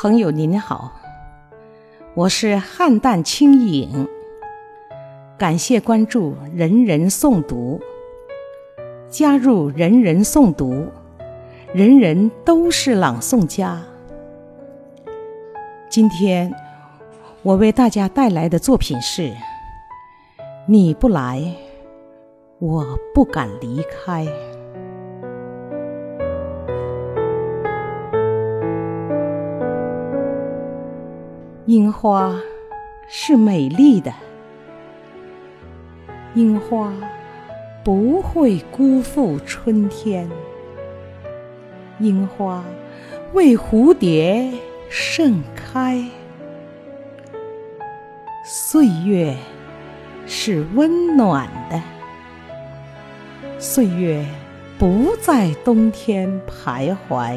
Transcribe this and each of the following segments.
朋友您好，我是汉淡清影，感谢关注人人诵读，加入人人诵读，人人都是朗诵家。今天我为大家带来的作品是：你不来，我不敢离开。樱花是美丽的，樱花不会辜负春天。樱花为蝴蝶盛开，岁月是温暖的，岁月不在冬天徘徊，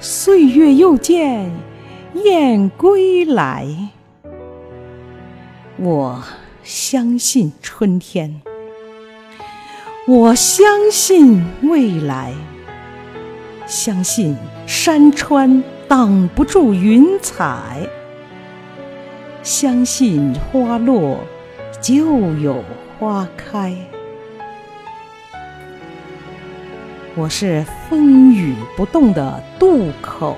岁月又见。燕归来，我相信春天，我相信未来，相信山川挡不住云彩，相信花落就有花开。我是风雨不动的渡口。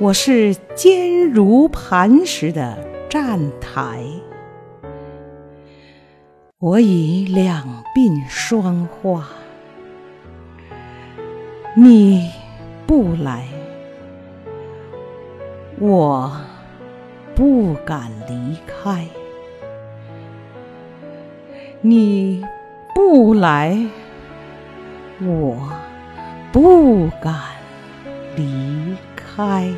我是坚如磐石的站台，我已两鬓霜花，你不来，我不敢离开；你不来，我不敢离开。